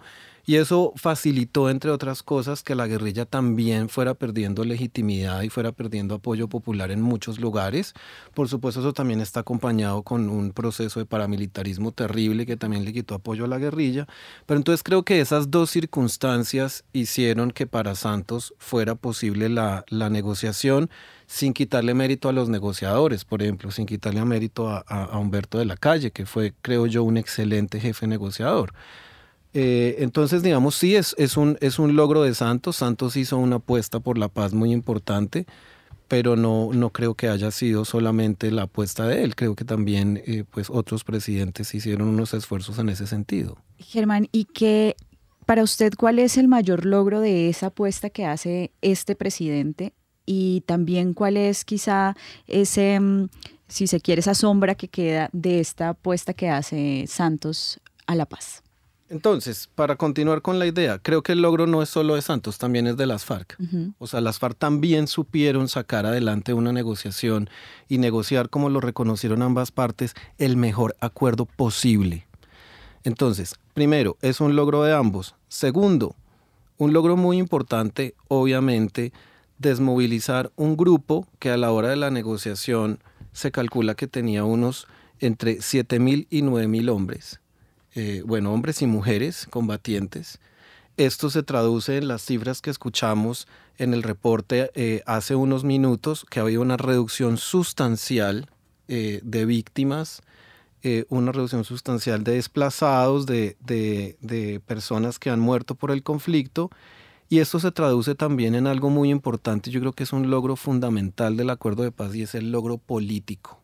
N: Y eso facilitó, entre otras cosas, que la guerrilla también fuera perdiendo legitimidad y fuera perdiendo apoyo popular en muchos lugares. Por supuesto, eso también está acompañado con un proceso de paramilitarismo terrible que también le quitó apoyo a la guerrilla. Pero entonces creo que esas dos circunstancias hicieron que para Santos fuera posible la, la negociación sin quitarle mérito a los negociadores, por ejemplo, sin quitarle mérito a, a, a Humberto de la Calle, que fue, creo yo, un excelente jefe negociador. Eh, entonces, digamos, sí, es, un, es un logro de Santos. Santos hizo una apuesta por la paz muy importante, pero no, no creo que haya sido solamente la apuesta de él. Creo que también eh, pues otros presidentes hicieron unos esfuerzos en ese sentido.
L: Germán, ¿y qué, para usted, cuál es el mayor logro de esa apuesta que hace este presidente? Y también cuál es quizá ese, mm, si se quiere, esa sombra que queda de esta apuesta que hace Santos a la paz.
N: Entonces, para continuar con la idea, creo que el logro no es solo de Santos, también es de las FARC. Uh -huh. O sea, las FARC también supieron sacar adelante una negociación y negociar, como lo reconocieron ambas partes, el mejor acuerdo posible. Entonces, primero, es un logro de ambos. Segundo, un logro muy importante, obviamente, desmovilizar un grupo que a la hora de la negociación se calcula que tenía unos entre 7 mil y 9 mil hombres eh, bueno, hombres y mujeres combatientes. Esto se traduce en las cifras que escuchamos en el reporte eh, hace unos minutos, que había una reducción sustancial eh, de víctimas, eh, una reducción sustancial de desplazados, de, de, de personas que han muerto por el conflicto. Y esto se traduce también en algo muy importante, yo creo que es un logro fundamental del acuerdo de paz y es el logro político.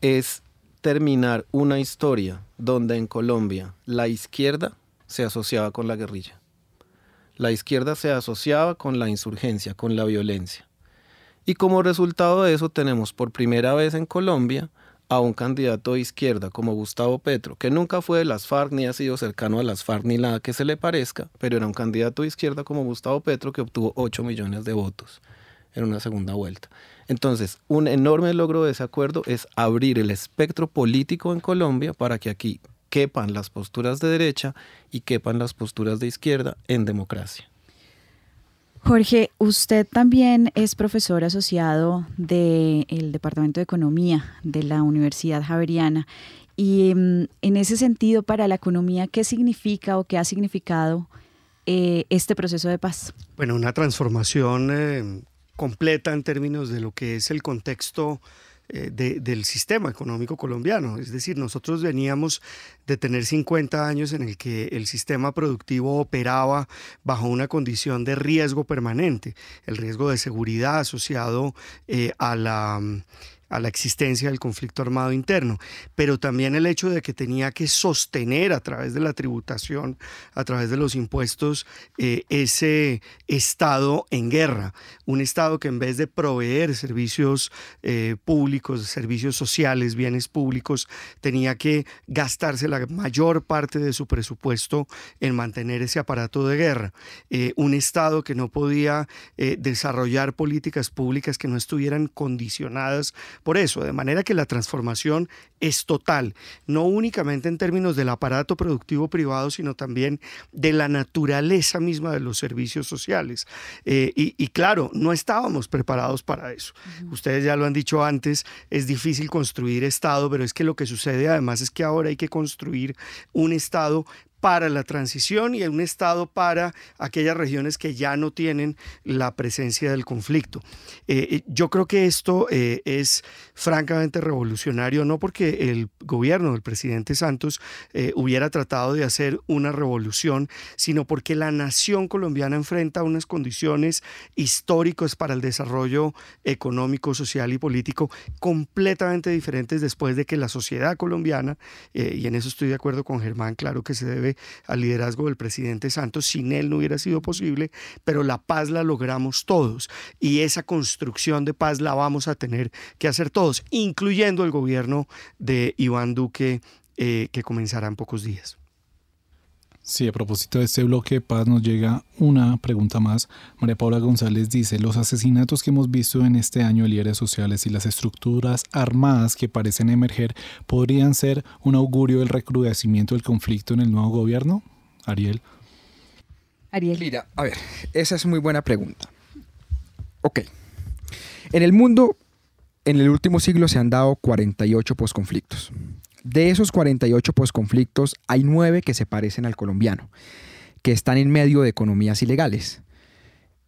N: Es terminar una historia donde en Colombia la izquierda se asociaba con la guerrilla. La izquierda se asociaba con la insurgencia, con la violencia. Y como resultado de eso tenemos por primera vez en Colombia a un candidato de izquierda como Gustavo Petro, que nunca fue de las FARC ni ha sido cercano a las FARC ni nada que se le parezca, pero era un candidato de izquierda como Gustavo Petro que obtuvo 8 millones de votos en una segunda vuelta. Entonces, un enorme logro de ese acuerdo es abrir el espectro político en Colombia para que aquí quepan las posturas de derecha y quepan las posturas de izquierda en democracia.
L: Jorge, usted también es profesor asociado del Departamento de Economía de la Universidad Javeriana. Y en ese sentido, para la economía, ¿qué significa o qué ha significado eh, este proceso de paz?
Q: Bueno, una transformación eh, completa en términos de lo que es el contexto eh, de, del sistema económico colombiano. Es decir, nosotros veníamos de tener 50 años en el que el sistema productivo operaba bajo una condición de riesgo permanente, el riesgo de seguridad asociado eh, a la a la existencia del conflicto armado interno, pero también el hecho de que tenía que sostener a través de la tributación, a través de los impuestos, eh, ese Estado en guerra, un Estado que en vez de proveer servicios eh, públicos, servicios sociales, bienes públicos, tenía que gastarse la mayor parte de su presupuesto en mantener ese aparato de guerra, eh, un Estado que no podía desarrollar políticas públicas que no estuvieran condicionadas por eso, de manera que la transformación es total, no únicamente en términos del aparato productivo privado, sino también de la naturaleza misma de los servicios sociales. Eh, y, y, claro, no estábamos preparados para eso. Uh -huh. Ustedes ya lo han dicho antes, es difícil construir Estado, pero es que lo que sucede además es que ahora hay que construir un Estado para la transición y un Estado para aquellas regiones que ya no tienen la presencia del conflicto. Eh, yo creo que esto eh, es francamente revolucionario, no porque el gobierno del presidente Santos eh, hubiera tratado de hacer una revolución, sino porque la nación colombiana enfrenta unas condiciones históricas para el desarrollo económico, social y político completamente diferentes después de que la sociedad colombiana, y en eso estoy de acuerdo con Germán, claro que se debe al liderazgo del presidente Santos. Sin él no hubiera sido posible, pero la paz la logramos todos y esa construcción de paz la vamos a tener que hacer todos, incluyendo el gobierno de Iván Duque eh, que comenzará en pocos días.
M: Sí, a propósito de este bloque de paz nos llega una pregunta más. María Paula González dice, los asesinatos que hemos visto en este año de líderes sociales y las estructuras armadas que parecen emerger podrían ser un augurio del recrudecimiento del conflicto en el nuevo gobierno. Ariel.
L: Ariel.
O: Mira, a ver, esa es muy buena pregunta. Ok. En el mundo, en el último siglo se han dado 48 posconflictos. De esos 48 posconflictos, hay nueve que se parecen al colombiano, que están en medio de economías ilegales.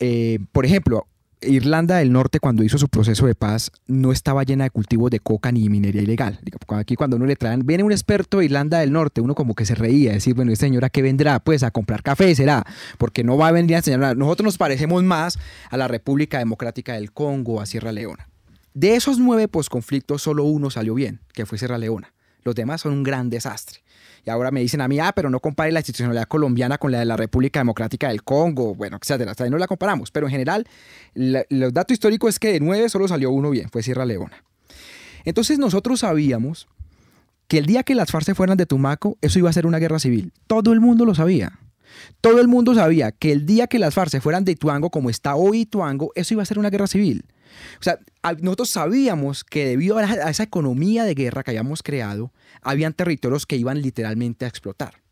O: Eh, por ejemplo, Irlanda del Norte cuando hizo su proceso de paz no estaba llena de cultivos de coca ni minería ilegal. Aquí cuando uno le traen, viene un experto de Irlanda del Norte, uno como que se reía, decir, bueno, ¿esta señora qué vendrá? Pues a comprar café será, porque no va a venir a enseñar. Nosotros nos parecemos más a la República Democrática del Congo, a Sierra Leona. De esos nueve posconflictos, solo uno salió bien, que fue Sierra Leona. Los demás son un gran desastre. Y ahora me dicen a mí, ah, pero no compare la institucionalidad colombiana con la de la República Democrática del Congo, bueno, etcétera. Hasta ahí no la comparamos. Pero en general, los datos históricos es que de nueve solo salió uno bien, fue Sierra Leona. Entonces nosotros sabíamos que el día que las FARC fueran de Tumaco, eso iba a ser una guerra civil. Todo el mundo lo sabía. Todo el mundo sabía que el día que las FARC fueran de Ituango, como está hoy Ituango, eso iba a ser una guerra civil. O sea, nosotros sabíamos que debido a esa economía de guerra que habíamos creado, habían territorios que iban literalmente a explotar.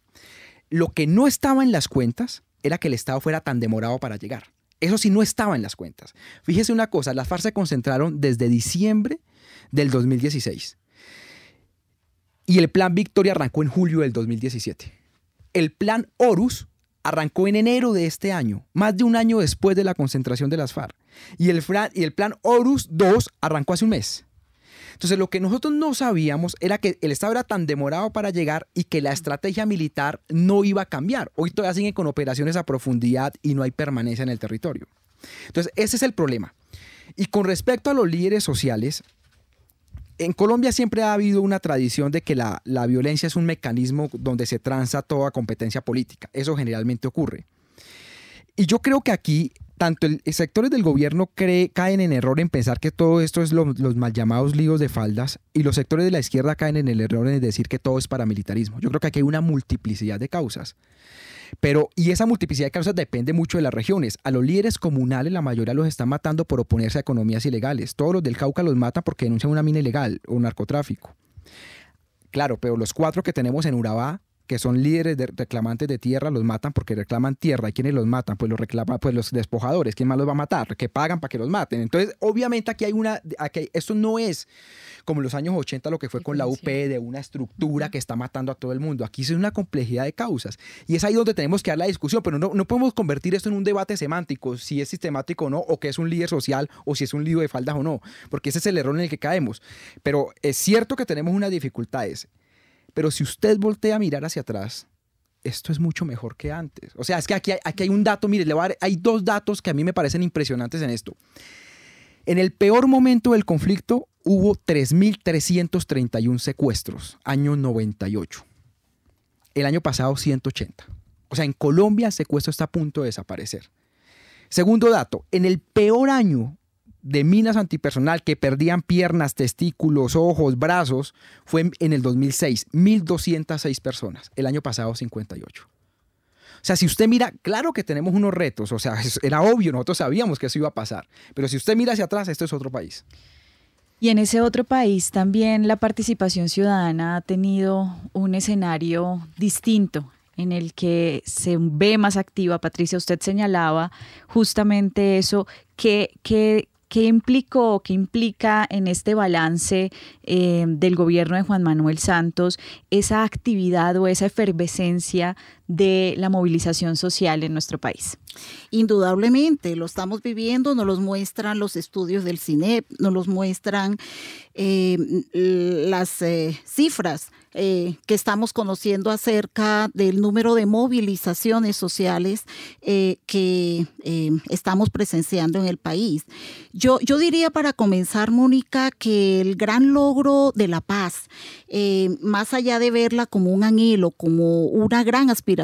O: Lo que no estaba en las cuentas era que el Estado fuera tan demorado para llegar. Eso sí no estaba en las cuentas. Fíjese una cosa, las FARC se concentraron desde diciembre del 2016. Y el plan Victoria arrancó en julio del 2017. El plan Horus arrancó en enero de este año, más de un año después de la concentración de las FARC. Y el, y el plan Horus 2 arrancó hace un mes. Entonces, lo que nosotros no sabíamos era que el Estado era tan demorado para llegar y que la estrategia militar no iba a cambiar. Hoy todavía siguen con operaciones a profundidad y no hay permanencia en el territorio. Entonces, ese es el problema. Y con respecto a los líderes sociales, en Colombia siempre ha habido una tradición de que la, la, violencia es un mecanismo donde se tranza toda competencia política. Eso generalmente ocurre. Y yo creo que aquí tanto el, sectores del gobierno cree, caen en error en pensar que todo esto es los mal llamados líos de faldas y los sectores de la izquierda caen en el error en decir que todo es paramilitarismo. Yo creo que aquí hay una multiplicidad de causas. Pero, y esa multiplicidad de causas depende mucho de las regiones. A los líderes comunales la mayoría los están matando por oponerse a economías ilegales. Todos los del Cauca los matan porque denuncian una mina ilegal o narcotráfico. Claro, pero los cuatro que tenemos en Urabá que son líderes de reclamantes de tierra, los matan porque reclaman tierra. ¿Y quiénes los matan? Pues los reclaman, pues los despojadores. ¿Quién más los va a matar? Que pagan para que los maten. Entonces, obviamente aquí hay una, aquí, esto no es como en los años 80 lo que fue con la UP de una estructura que está matando a todo el mundo. Aquí es una complejidad de causas. Y es ahí donde tenemos que dar la discusión, pero no, no podemos convertir esto en un debate semántico, si es sistemático o no, o que es un líder social, o si es un lío de faldas o no, porque ese es el error en el que caemos. Pero es cierto que tenemos unas dificultades. Pero si usted voltea a mirar hacia atrás, esto es mucho mejor que antes. O sea, es que aquí hay, aquí hay un dato, mire, le voy a dar, hay dos datos que a mí me parecen impresionantes en esto. En el peor momento del conflicto hubo 3.331 secuestros, año 98. El año pasado 180. O sea, en Colombia el secuestro está a punto de desaparecer. Segundo dato, en el peor año de minas antipersonal que perdían piernas, testículos, ojos, brazos, fue en el 2006, 1.206 personas. El año pasado, 58. O sea, si usted mira, claro que tenemos unos retos, o sea, era obvio, nosotros sabíamos que eso iba a pasar, pero si usted mira hacia atrás, esto es otro país.
L: Y en ese otro país también la participación ciudadana ha tenido un escenario distinto en el que se ve más activa. Patricia, usted señalaba justamente eso, que ¿Qué implicó, qué implica en este balance eh, del gobierno de Juan Manuel Santos esa actividad o esa efervescencia de la movilización social en nuestro país?
S: Indudablemente, lo estamos viviendo, nos los muestran los estudios del CINEP, nos los muestran eh, las eh, cifras eh, que estamos conociendo acerca del número de movilizaciones sociales que estamos presenciando en el país. Yo, yo diría para comenzar, Mónica, que el gran logro de la paz, más allá de verla como un anhelo, como una gran aspiración,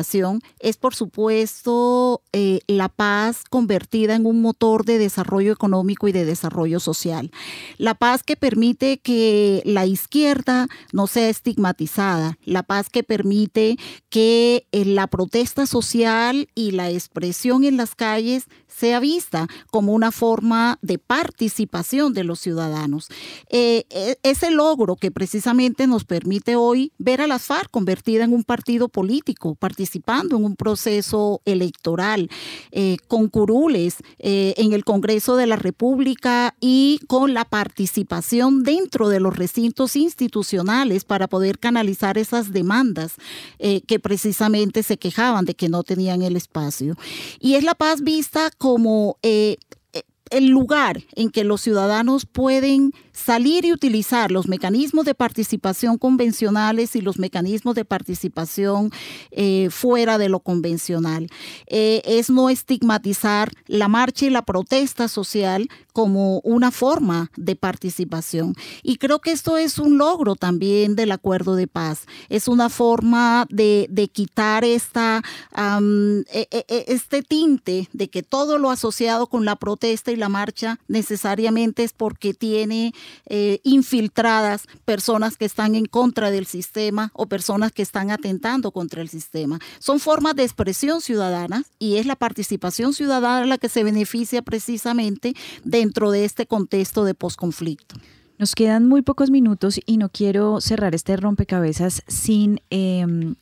S: es por supuesto eh, la paz convertida en un motor de desarrollo económico y de desarrollo social. La paz que permite que la izquierda no sea estigmatizada, la paz que permite que eh, la protesta social y la expresión en las calles sea vista como una forma de participación de los ciudadanos. Eh, eh, ese logro que precisamente nos permite hoy ver a las FARC convertida en un partido político, participando en un proceso electoral, eh, con curules en el Congreso de la República y con la participación dentro de los recintos institucionales para poder canalizar esas demandas que precisamente se quejaban de que no tenían el espacio. Y es la paz vista como eh, eh, el lugar en que los ciudadanos pueden salir y utilizar los mecanismos de participación convencionales y los mecanismos de participación eh, fuera de lo convencional. Eh, es no estigmatizar la marcha y la protesta social como una forma de participación. Y creo que esto es un logro también del acuerdo de paz. Es una forma de, quitar esta, e, e, e, este tinte de que todo lo asociado con la protesta y la marcha necesariamente es porque tiene eh, infiltradas personas que están en contra del sistema o personas que están atentando contra el sistema. Son formas de expresión ciudadana y es la participación ciudadana la que se beneficia precisamente dentro de este contexto de posconflicto.
L: Nos quedan muy pocos minutos y no quiero cerrar este rompecabezas sin em,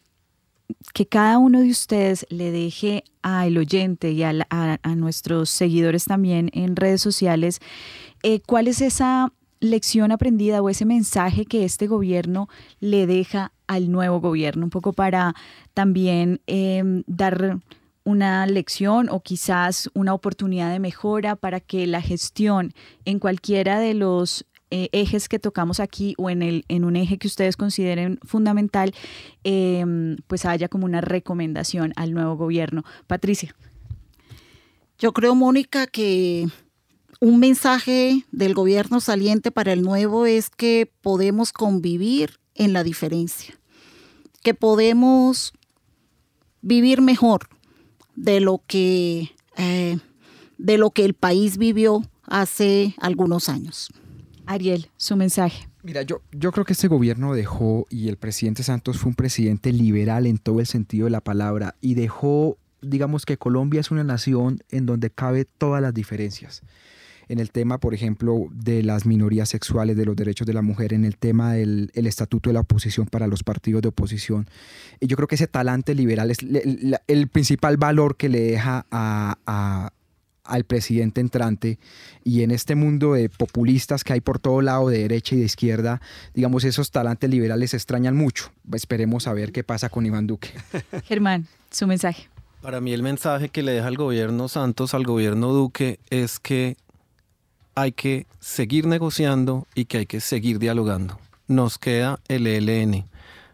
L: que cada uno de ustedes le deje al oyente y a, nuestros seguidores también en redes sociales eh, cuál es esa lección aprendida o ese mensaje que este gobierno le deja al nuevo gobierno, un poco para también em, dar una lección o quizás una oportunidad de mejora para que la gestión en cualquiera de los eh, ejes que tocamos aquí o en, el, en un eje que ustedes consideren fundamental, em, pues haya como una recomendación al nuevo gobierno. Patricia.
S: Yo creo, Mónica, que un mensaje del gobierno saliente para el nuevo es que podemos convivir en la diferencia, que podemos vivir mejor de lo que, eh, de lo que el país vivió hace algunos años.
L: Ariel, su mensaje.
O: Mira, yo, yo creo que este gobierno dejó, y el presidente Santos fue un presidente liberal en todo el sentido de la palabra, y dejó, digamos que Colombia es una nación en donde cabe todas las diferencias en el tema, por ejemplo, de las minorías sexuales, de los derechos de la mujer, en el tema del estatuto de la oposición para los partidos de oposición. Y yo creo que ese talante liberal es el, principal valor que le deja al presidente entrante y en este mundo de populistas que hay por todo lado, de derecha y de izquierda, digamos, esos talantes liberales se extrañan mucho. Esperemos a ver qué pasa con Iván Duque.
L: Germán, su mensaje.
N: Para mí el mensaje que le deja el gobierno Santos al gobierno Duque es que hay que seguir negociando y que hay que seguir dialogando. Nos queda el ELN,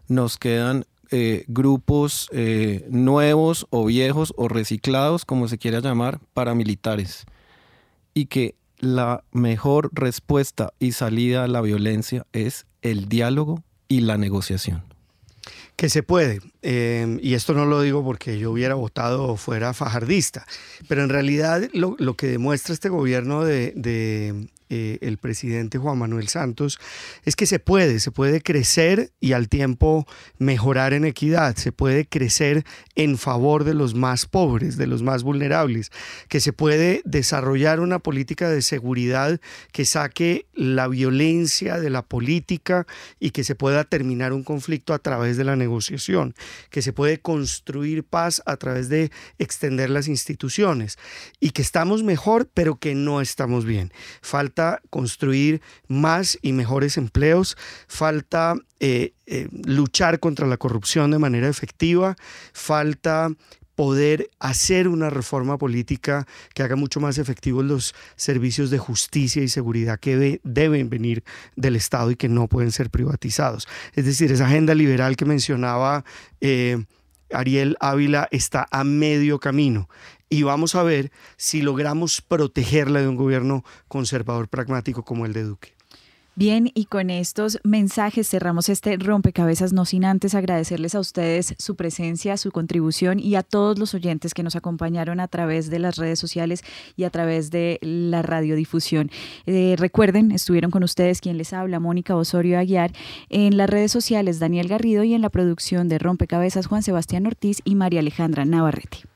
N: nos quedan eh, grupos eh, nuevos o viejos o reciclados, como se quiera llamar, paramilitares. Y que la mejor respuesta y salida a la violencia es el diálogo y la negociación
Q: que se puede. Em, y esto no lo digo porque yo hubiera votado fuera fajardista, pero en realidad lo, que demuestra este gobierno de, eh, el presidente Juan Manuel Santos es que se puede, se puede crecer y al tiempo mejorar en equidad, se puede crecer en favor de los más pobres, de los más vulnerables, que se puede desarrollar una política de seguridad que saque la violencia de la política y que se pueda terminar un conflicto a través de la negociación, que se puede construir paz a través de extender las instituciones y que estamos mejor pero que no estamos bien. Falta falta construir más y mejores empleos, falta eh, eh, luchar contra la corrupción de manera efectiva, falta poder hacer una reforma política que haga mucho más efectivos los servicios de justicia y seguridad que deben venir del Estado y que no pueden ser privatizados. Es decir, esa agenda liberal que mencionaba eh, Ariel Ávila está a medio camino y vamos a ver si logramos protegerla de un gobierno conservador pragmático como el de Duque.
L: Bien, y con estos mensajes cerramos este rompecabezas, no sin antes agradecerles a ustedes su presencia, su contribución y a todos los oyentes que nos acompañaron a través de las redes sociales y a través de la radiodifusión. Eh, recuerden, estuvieron con ustedes quien les habla, Mónica Osorio Aguiar, en las redes sociales Daniel Garrido y en la producción de Rompecabezas Juan Sebastián Ortiz y María Alejandra Navarrete.